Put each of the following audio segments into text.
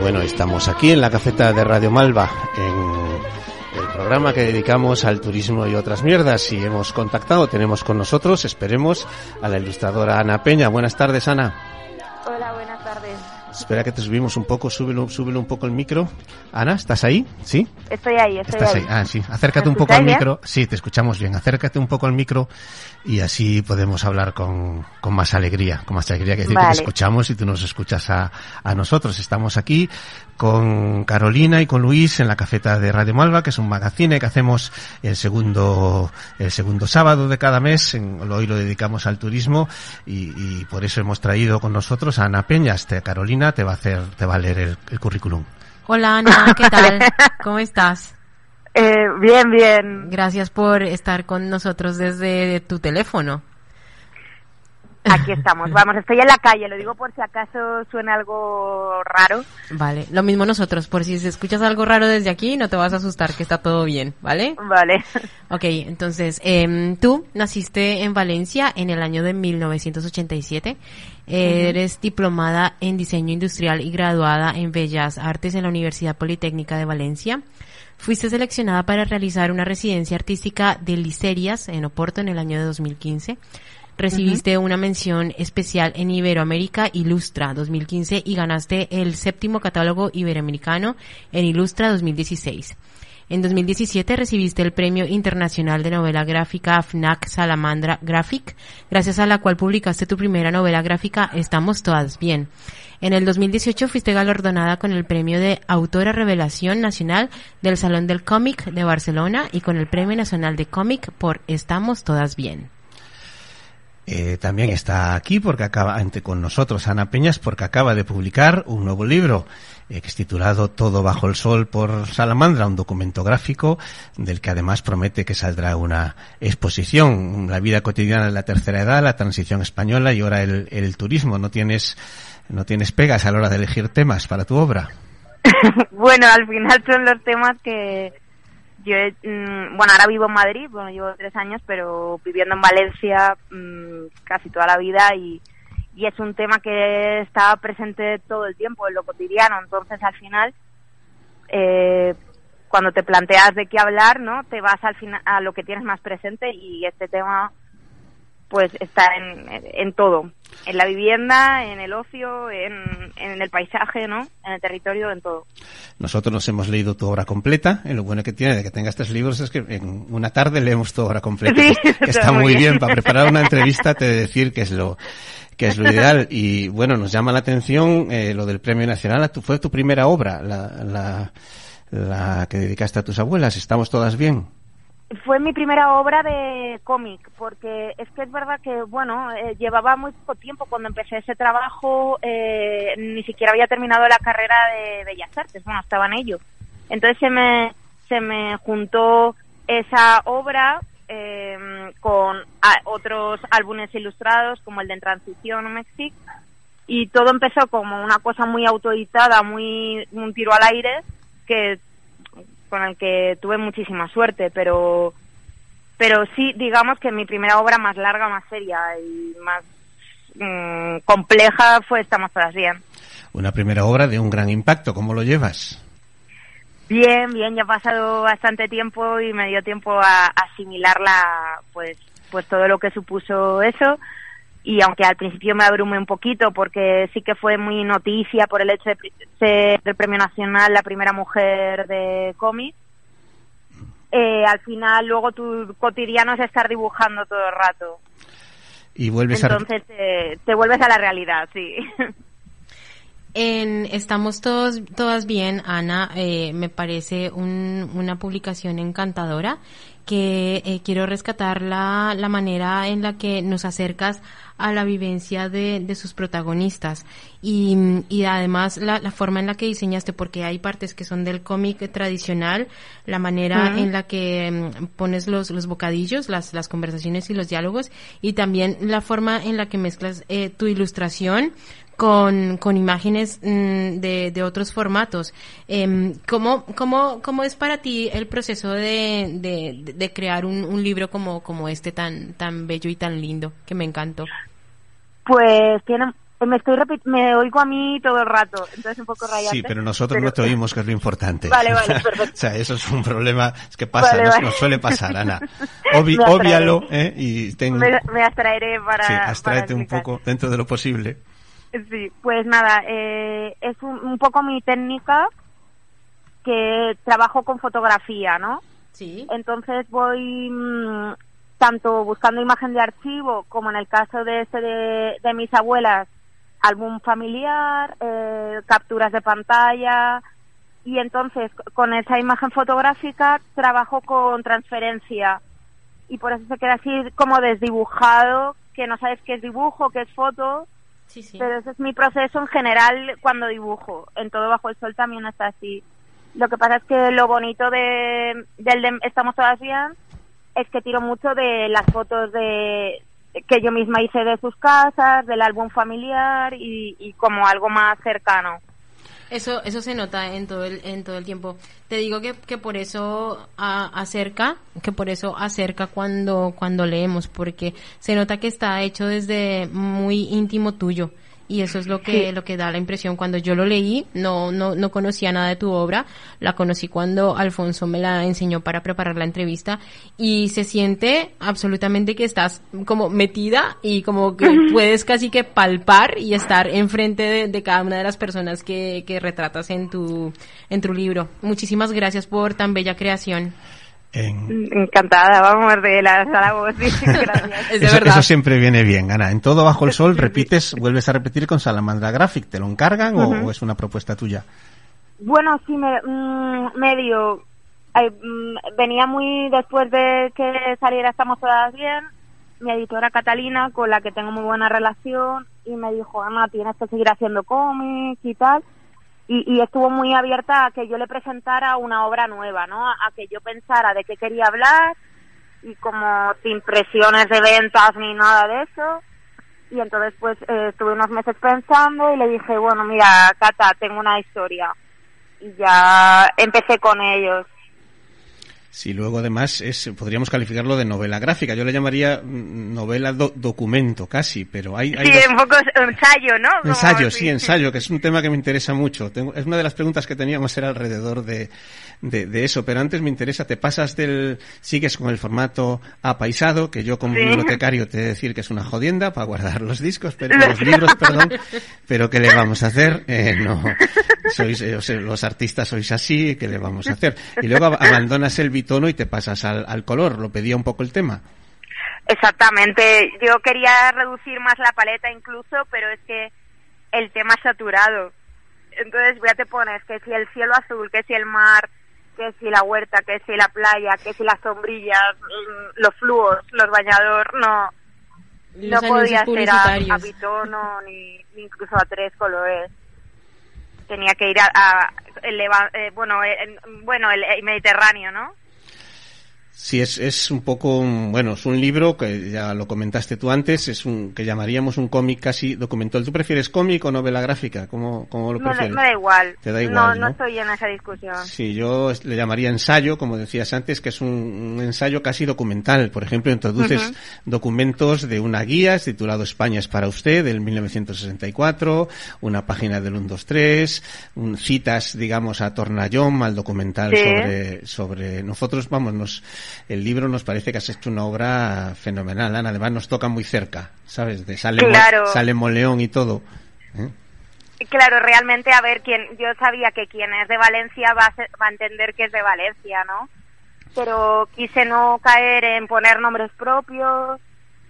Bueno, estamos aquí en la cafeta de Radio Malva, en el programa que dedicamos al turismo y otras mierdas. Y hemos contactado, tenemos con nosotros, esperemos, a la ilustradora Ana Peña. Buenas tardes, Ana. Hola. Espera que te subimos un poco, súbelo, súbelo un poco el micro. Ana, ¿estás ahí? ¿Sí? Estoy ahí, estoy ¿Estás ahí. ahí? Ah, sí. Acércate ¿Me un poco al micro. Sí, te escuchamos bien. Acércate un poco al micro y así podemos hablar con, con más alegría. Con más alegría que decir que Vale. te escuchamos y tú nos escuchas a, a nosotros. Estamos aquí con Carolina y con Luis en la cafeta de Radio Malva, que es un magazine que hacemos el segundo, el segundo sábado de cada mes. En- hoy lo dedicamos al turismo y, y por eso hemos traído con nosotros a Ana Peña. Este, Carolina te va a hacer, te va a leer el, el currículum. Hola Ana, ¿qué tal? ¿Cómo estás? Eh, bien, bien. Gracias por estar con nosotros desde tu teléfono. Aquí estamos. Vamos, estoy en la calle. Lo digo por si acaso suena algo raro. Vale, lo mismo nosotros, por si escuchas algo raro desde aquí, no te vas a asustar, que está todo bien, ¿vale? Vale. Ok, entonces, em, tú naciste en Valencia en el año de 1987. Eres diplomada en diseño industrial y graduada en Bellas Artes en la Universidad Politécnica de Valencia. Fuiste seleccionada para realizar una residencia artística de Licerias en Oporto en el año de 2015. Recibiste una mención especial en Iberoamérica Ilustra 2015 y ganaste el séptimo catálogo iberoamericano en Ilustra 2016. En 2017 recibiste el Premio Internacional de Novela Gráfica FNAC Salamandra Graphic, gracias a la cual publicaste tu primera novela gráfica Estamos Todas Bien. En el 2018 fuiste galardonada con el Premio de Autora Revelación Nacional del Salón del Cómic de Barcelona y con el Premio Nacional de Cómic por Estamos Todas Bien. Eh, también está aquí porque acaba ante con nosotros Ana Peñas porque acaba de publicar un nuevo libro eh, que es titulado Todo bajo el sol por Salamandra, un documento gráfico del que además promete que saldrá una exposición, la vida cotidiana de la tercera edad, la transición española y ahora el, el turismo. No tienes no tienes pegas a la hora de elegir temas para tu obra. bueno, al final son los temas que yo, he- mm, bueno, ahora vivo en Madrid, bueno, llevo tres años, pero viviendo en Valencia mm, casi toda la vida y, y es un tema que está presente todo el tiempo en lo cotidiano, entonces al final, eh, cuando te planteas de qué hablar, ¿no? Te vas al final a lo que tienes más presente y este tema pues está en, en todo, en la vivienda, en el ocio, en, en el paisaje, ¿no? En el territorio, en todo. Nosotros nos hemos leído tu obra completa. Y lo bueno que tiene de que tengas tres libros es que en una tarde leemos tu obra completa. Sí, que, que está muy bien. bien. Para preparar una entrevista te decir que es lo que es lo ideal. Y bueno, nos llama la atención eh, lo del Premio Nacional. Tu- Fue tu primera obra, la, la, la que dedicaste a tus abuelas. ¿Estamos todas bien? Fue mi primera obra de cómic, porque es que es verdad que, bueno, eh, llevaba muy poco tiempo cuando empecé ese trabajo, eh, ni siquiera había terminado la carrera de Bellas Artes, bueno, estaba en ello. Entonces se me, se me juntó esa obra eh, con otros álbumes ilustrados, como el de En Transición Mexic, y todo empezó como una cosa muy autoeditada, muy un tiro al aire, que con el que tuve muchísima suerte, pero pero sí, digamos que mi primera obra más larga, más seria y más mm, compleja fue Estamos todas bien. Una primera obra de un gran impacto. ¿Cómo lo llevas? Bien, bien, ya ha pasado bastante tiempo y me dio tiempo a asimilarla, pues, pues todo lo que supuso eso. Y aunque al principio me abrumé un poquito porque sí que fue muy noticia por el hecho de ser el premio nacional la primera mujer de cómic, eh, al final luego tu cotidiano es estar dibujando todo el rato. Y vuelves a... Entonces eh, te vuelves a la realidad, sí. En Estamos todos, todas bien, Ana, eh, me parece un- una publicación encantadora que eh, quiero rescatar la, la manera en la que nos acercas a la vivencia de, de sus protagonistas y, y además la, la forma en la que diseñaste, porque hay partes que son del cómic tradicional, la manera en la que mm, pones los, los bocadillos, las, las conversaciones y los diálogos y también la forma en la que mezclas eh, tu ilustración con, con imágenes mm, de, de otros formatos. Em, ¿cómo, cómo, ¿Cómo es para ti el proceso de, de, de crear un, un libro como, como este tan, tan bello y tan lindo que me encantó? Pues tiene, me estoy me oigo a mí todo el rato, entonces un poco rayante. Sí, pero nosotros no te oímos, que es lo importante. Vale, vale, perfecto. o sea, eso es un problema, es que pasa, nos, suele pasar, Ana. obvialo, ¿eh? Y ten... me, me, abstraeré para. Sí, abstraete un poco dentro de lo posible. Sí, pues nada, eh, es un, un poco mi técnica que trabajo con fotografía, ¿no? Sí. Entonces voy mmm, tanto buscando imagen de archivo como en el caso de este de, de mis abuelas álbum familiar, eh, capturas de pantalla y entonces con esa imagen fotográfica trabajo con transferencia y por eso se queda así como desdibujado, que no sabes qué es dibujo, qué es foto, sí, sí. pero ese es mi proceso en general cuando dibujo. En todo bajo el sol también está así. Lo que pasa es que lo bonito de, del de Estamos todas bien es que tiro mucho de las fotos de, que yo misma hice de sus casas, del álbum familiar y, como algo más cercano. Eso, eso se nota en todo el, en todo el tiempo. Te digo que, que por eso acerca, que por eso acerca cuando, cuando leemos, porque se nota que está hecho desde muy íntimo tuyo y eso es lo que sí. lo que da la impresión. Cuando yo lo leí no no no conocía nada de tu obra. La conocí cuando Alfonso me la enseñó para preparar la entrevista. Y se siente absolutamente que estás como metida y como que puedes casi que palpar y estar enfrente de, de cada una de las personas que, que retratas en tu en tu libro. Muchísimas gracias por tan bella creación en... Encantada, vamos de la sala voz. Sí, gracias. es de eso, verdad. eso siempre viene bien, Ana. En todo bajo el sol repites, vuelves a repetir con Salamandra Graphic. ¿Te lo encargan uh -huh. o, o, es una propuesta tuya? Bueno, sí, me, mmm, medio. Eh, venía muy después de que saliera Estamos Todas Bien. Mi editora Catalina, con la que tengo muy buena relación, y me dijo, Ana, tienes que seguir haciendo cómics y tal y, y, estuvo muy abierta a que yo le presentara una obra nueva, ¿no? A que yo pensara de qué quería hablar y como sin presiones de ventas ni nada de eso. Y entonces pues eh, estuve unos meses pensando y le dije, bueno, mira, Cata, tengo una historia. Y ya empecé con ellos. Sí, luego además es, podríamos calificarlo de novela gráfica. Yo le llamaría novela do documento casi, pero hay... hay sí, dos... un poco ensayo, ¿no? Como ensayo, sí, ensayo, que es un tema que me interesa mucho. Tengo, es una de las preguntas que teníamos era alrededor de, de, de, eso, pero antes me interesa, te pasas del... sigues con el formato apaisado, que yo como sí. bibliotecario te he de decir que es una jodienda para guardar los discos, pero los libros, perdón, pero ¿qué le vamos a hacer? Eh, no, sois, eh, los artistas sois así, ¿qué le vamos a hacer? Y luego abandonas el bitono y te pasas al, al, color. Lo pedía un poco el tema. Exactamente. Yo quería reducir más la paleta incluso, pero es que el tema es saturado. Entonces ya te pones que si el cielo azul, que si el mar, que si la huerta, que si la playa, que si las sombrillas, los flúos, los bañadores, no, los no podía ser a, a bitono ni, ni incluso a tres colores tenía que ir a, a el, eh, bueno, eh, bueno, el, el, Mediterráneo, ¿no? Sí, es, es un poco, bueno, es un libro que ya lo comentaste tú antes, es un que llamaríamos un cómic casi documental. ¿Tú prefieres cómic o novela gráfica? ¿Cómo, cómo lo prefieres? Me, me da igual. Te da igual. No, no, no estoy en esa discusión. Sí, yo le llamaría ensayo, como decías antes, que es un, un ensayo casi documental. Por ejemplo, introduces uh -huh. documentos de una guía titulado España es para usted, del 1964, una página del 123, un, citas, digamos, a Tornallón, al documental sí. sobre, sobre nosotros, vamos, nos el libro nos parece que has hecho una obra fenomenal, Ana. Además nos toca muy cerca, ¿sabes? De Sale, claro. Sale Moleón y todo. ¿eh? Claro, realmente, a ver, quien, yo sabía que quien es de Valencia va a, ser, va a entender que es de Valencia, ¿no? Pero quise no caer en poner nombres propios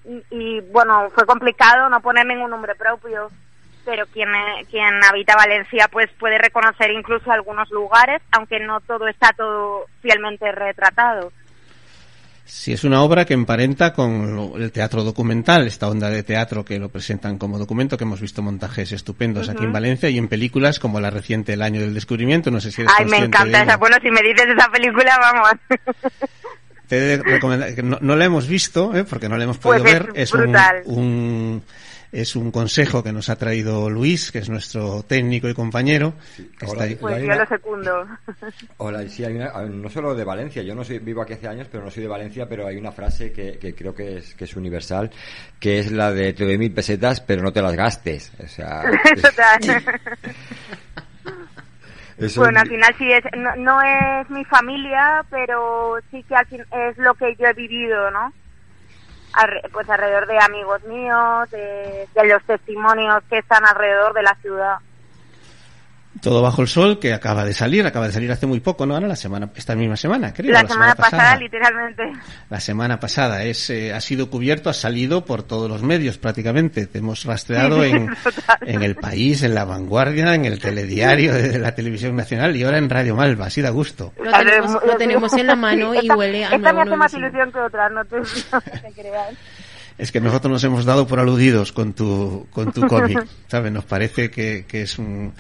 y, y bueno, fue complicado no poner ningún nombre propio pero quien, quien habita Valencia pues puede reconocer incluso algunos lugares, aunque no todo está todo fielmente retratado. Sí, es una obra que emparenta con lo, el teatro documental, esta onda de teatro que lo presentan como documento, que hemos visto montajes estupendos uh -huh. aquí en Valencia y en películas como la reciente El Año del Descubrimiento, no sé si eres Ay, me encanta esa, bueno, si me dices esa película, vamos. Te he de recomendar, que no, no la hemos visto, ¿eh? porque no la hemos podido pues ver, es, es un, un es un consejo que nos ha traído Luis, que es nuestro técnico y compañero. Que está ahí. Pues yo lo secundo. Hola, sí, hay una, no solo de Valencia, yo no soy vivo aquí hace años, pero no soy de Valencia, pero hay una frase que, que creo que es, que es universal, que es la de te doy mil pesetas, pero no te las gastes. O sea, bueno, al final sí es, no, es mi familia, pero sí que al fin es lo que yo he vivido, ¿no? Pues alrededor de amigos míos, de los testimonios que están alrededor de la ciudad. Todo bajo el sol que acaba de salir, acaba de salir hace muy poco, ¿no? la semana, esta misma semana, creo. La, semana, pasada, literalmente. La semana pasada es, eh, ha sido cubierto, ha salido por todos los medios prácticamente. Te hemos rastreado en, en el país, en la vanguardia, en el telediario de la televisión nacional y ahora en Radio Malva, así da gusto. Lo tenemos, en la mano y huele a Esta me hace más ilusión que otra, no te, no te creas es que nosotros nos hemos dado por aludidos con tu, con tu cómic, ¿sabes? Nos parece que, que, es un...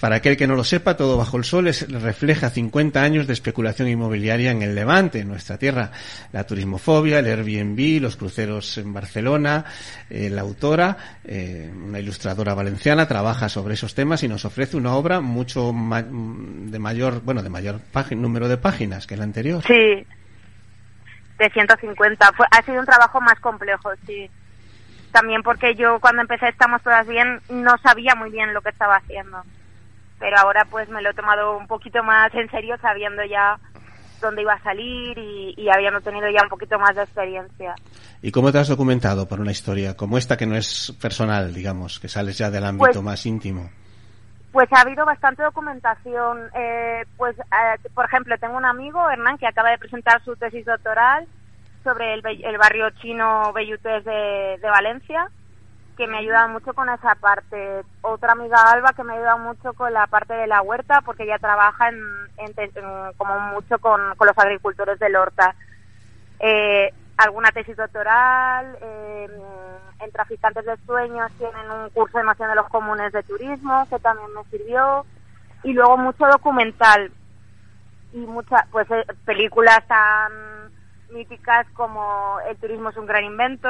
Para aquel que no lo sepa, Todo Bajo el Sol es, refleja 50 años de especulación inmobiliaria en el Levante, en nuestra tierra. La turismofobia, el Airbnb, los cruceros en Barcelona. Eh, la autora, eh, una ilustradora valenciana, trabaja sobre esos temas y nos ofrece una obra mucho de mayor, bueno, de mayor número de páginas que la anterior. Sí, de 150. Fue, ha sido un trabajo más complejo, sí. También porque yo cuando empecé Estamos Todas Bien no sabía muy bien lo que estaba haciendo. Pero ahora pues me lo he tomado un poquito más en serio sabiendo ya dónde iba a salir y, habiendo tenido ya un poquito más de experiencia. ¿Y cómo te has documentado por una historia como esta que no es personal, digamos, que sales ya del ámbito pues más íntimo? Pues ha habido bastante documentación. Eh, pues, eh, por ejemplo, tengo un amigo, Hernán, que acaba de presentar su tesis doctoral sobre el, barrio chino Bellutés de, Valencia, que me ha ayudado mucho con esa parte. Otra amiga, Alba, que me ha ayudado mucho con la parte de la huerta, porque ella trabaja en, como mucho con, los agricultores del Horta. Eh, alguna tesis doctoral, en Traficantes de Sueños tienen un curso de noción de los comunes de turismo que también me sirvió y luego mucho documental y muchas pues eh, películas tan míticas como El turismo es un gran invento.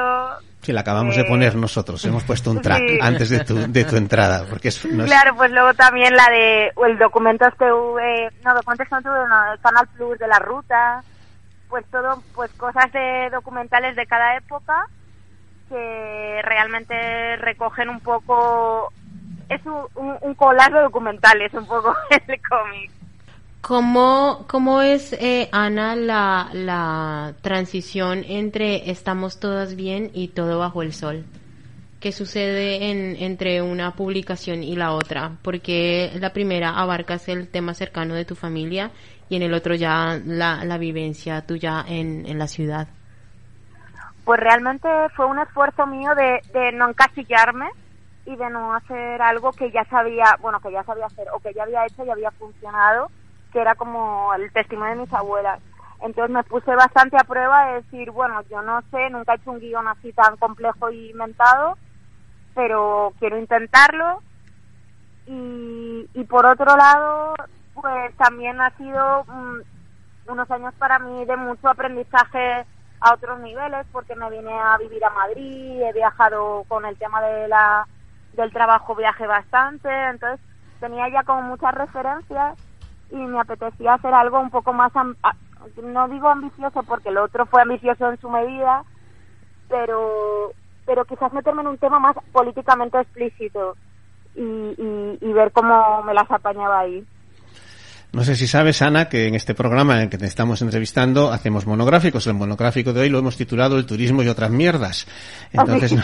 Sí, la acabamos de eh, poner nosotros, hemos puesto un track antes de tu, de tu entrada. porque es, Claro, pues luego también la de el documento TV, no, documentos TV, no, el Canal Plus de la ruta, pues todo, pues cosas de documentales de cada época que realmente recogen un poco es un, un, un de documentales un poco el cómic ¿Cómo, cómo es, eh, Ana, la, la transición entre estamos todas bien y todo bajo el sol? ¿Qué sucede en, entre una publicación y la otra? Porque la primera abarcas el tema cercano de tu familia y en el otro ya la, la vivencia tuya en, en la ciudad pues realmente fue un esfuerzo mío de, de no encasillarme y de no hacer algo que ya sabía, bueno, que ya sabía hacer o que ya había hecho y había funcionado, que era como el testimonio de mis abuelas. Entonces me puse bastante a prueba de decir, bueno, yo no sé, nunca he hecho un guion así tan complejo y inventado, pero quiero intentarlo. Y, y por otro lado, pues también ha sido mm, unos años para mí de mucho aprendizaje a otros niveles porque me vine a vivir a Madrid, he viajado con el tema de la del trabajo, viaje bastante, entonces tenía ya como muchas referencias y me apetecía hacer algo un poco más, no digo ambicioso porque el otro fue ambicioso en su medida, pero pero quizás meterme en un tema más políticamente explícito y, y, y ver cómo me las apañaba ahí. No sé si sabes, Ana, que en este programa en el que te estamos entrevistando hacemos monográficos. El monográfico de hoy lo hemos titulado El turismo y otras mierdas. Entonces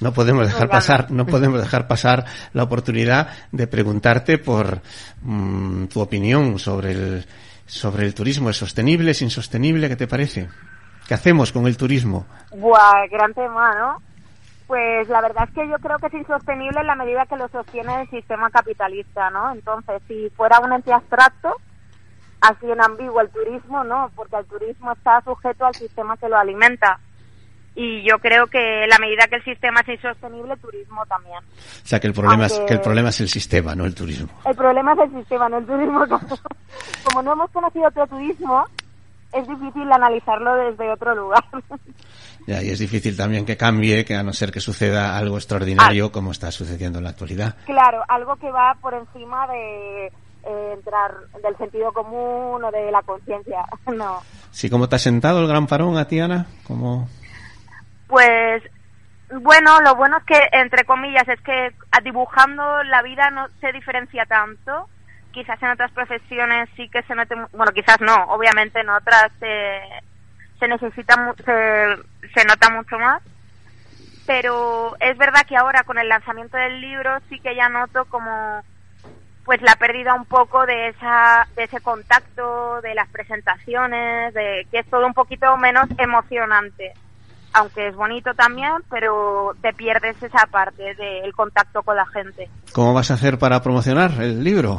no, podemos dejar pasar, no podemos dejar pasar la oportunidad de preguntarte por mm, tu opinión sobre el sobre el turismo. ¿Es sostenible? ¿Es insostenible? ¿Qué te parece? ¿Qué hacemos con el turismo? Buah, gran tema, ¿no? Pues la verdad es que yo creo que es insostenible en la medida que lo sostiene el sistema capitalista, ¿no? Entonces, si fuera un ente abstracto, así en ambiguo el turismo, ¿no? Porque el turismo está sujeto al sistema que lo alimenta. Y yo creo que la medida que el sistema es insostenible, el turismo también. O sea, que el problema, es, que el problema es el sistema, no el turismo. El problema es el sistema, no el turismo. Como no hemos conocido otro turismo, es difícil analizarlo desde otro lugar. Ya, y es difícil también que cambie, que a no ser que suceda algo extraordinario como está sucediendo en la actualidad. Claro, algo que va por encima de eh, entrar del sentido común o de la conciencia, no. Sí, ¿cómo te ha sentado el gran parón a ti, Ana? ¿Cómo... Pues bueno, lo bueno es que, entre comillas, es que dibujando la vida no se diferencia tanto. Quizás en otras profesiones sí que se mete, bueno, quizás no, obviamente en otras se, necesita, se, se nota mucho más. Pero es verdad que ahora con el lanzamiento del libro sí que ya noto como pues la pérdida un poco de esa de ese contacto, de las presentaciones, de que es todo un poquito menos emocionante aunque es bonito también, pero te pierdes esa parte del contacto con la gente. ¿Cómo vas a hacer para promocionar el libro?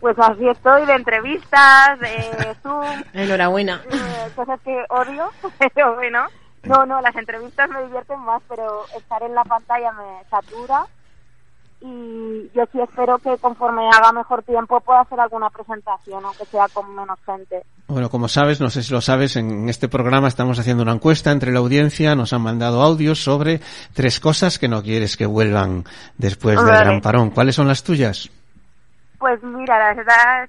Pues así estoy, de entrevistas, de Zoom. Enhorabuena. Eh, cosas que odio, pero bueno. No, no, las entrevistas me divierten más, pero estar en la pantalla me satura y yo sí espero que conforme haga mejor tiempo pueda hacer alguna presentación, aunque sea con menos gente. Bueno, como sabes, no sé si lo sabes, en este programa estamos haciendo una encuesta entre la audiencia, nos han mandado audios sobre tres cosas que no quieres que vuelvan después del gran parón. ¿Cuáles son las tuyas? Pues mira, la verdad,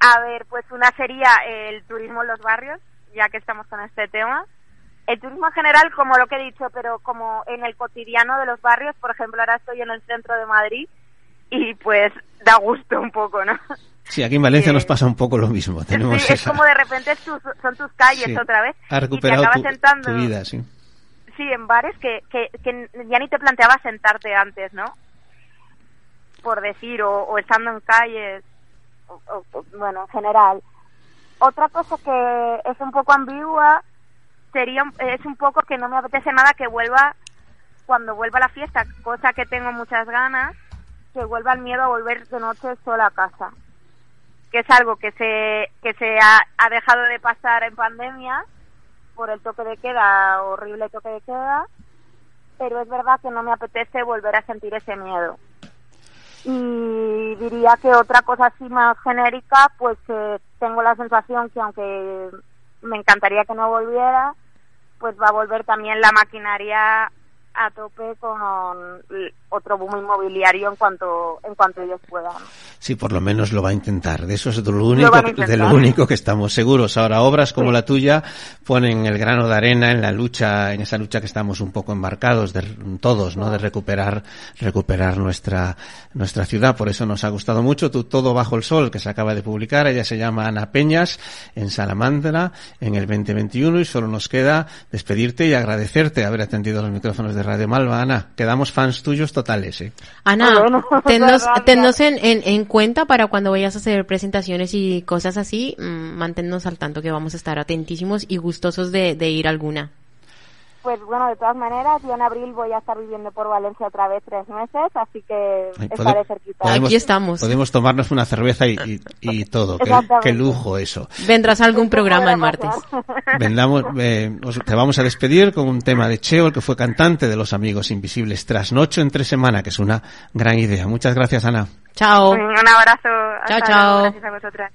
a ver, pues una sería el turismo en los barrios, ya que estamos con este tema el turismo en general, como lo que he dicho, pero como en el cotidiano de los barrios, por ejemplo, ahora estoy en el centro de Madrid y pues da gusto un poco, ¿no? Sí, aquí en Valencia nos pasa un poco lo mismo. Tenemos sí, es como de repente son tus calles otra vez. Ha recuperado y te tu, vida, sí. Sí, en bares que, que, que, ya ni te planteabas sentarte antes, ¿no? Por decir, o, estando en calles, o, bueno, en general. Otra cosa que es un poco ambigua sería es un poco que no me apetece nada que vuelva cuando vuelva la fiesta, cosa que tengo muchas ganas, que vuelva el miedo a volver de noche sola a casa, que es algo que se que se ha, ha dejado de pasar en pandemia por el toque de queda, horrible toque de queda, pero es verdad que no me apetece volver a sentir ese miedo. Y diría que otra cosa así más genérica, pues que tengo la sensación que aunque me encantaría que no volviera, pues va a volver también la maquinaria a tope con otro boom inmobiliario en cuanto en cuanto ellos puedan. Sí, por lo menos lo va a intentar. De eso es de lo único, de lo único que estamos seguros. Ahora obras como la tuya ponen el grano de arena en la lucha, en esa lucha que estamos un poco embarcados de todos, ¿no? De recuperar recuperar nuestra nuestra ciudad. Por eso nos ha gustado mucho tu Todo bajo el sol que se acaba de publicar. Ella se llama Ana Peñas en Salamandra en el 2021 y solo nos queda despedirte y agradecerte haber atendido los micrófonos de Radio Malva, Ana. Quedamos fans tuyos totales, ¿eh? Ana, tennos, en, en, cuenta para cuando vayas a hacer presentaciones y cosas así, mm, manténnos al tanto que vamos a estar atentísimos y gustosos de, de ir alguna. Pues bueno, de todas maneras, yo en abril voy a estar viviendo por Valencia otra vez tres meses, así que estaré cerquita. Aquí estamos. Podemos tomarnos una cerveza y, y, todo. qué, lujo eso. Vendrás a algún programa el martes. Vendamos, eh, te vamos a despedir con un tema de Cheo, el que fue cantante de Los Amigos Invisibles, Trasnocho entre semana, que es una gran idea. Muchas gracias, Ana. Chao. Un abrazo. Chao, chao. Gracias a vosotras.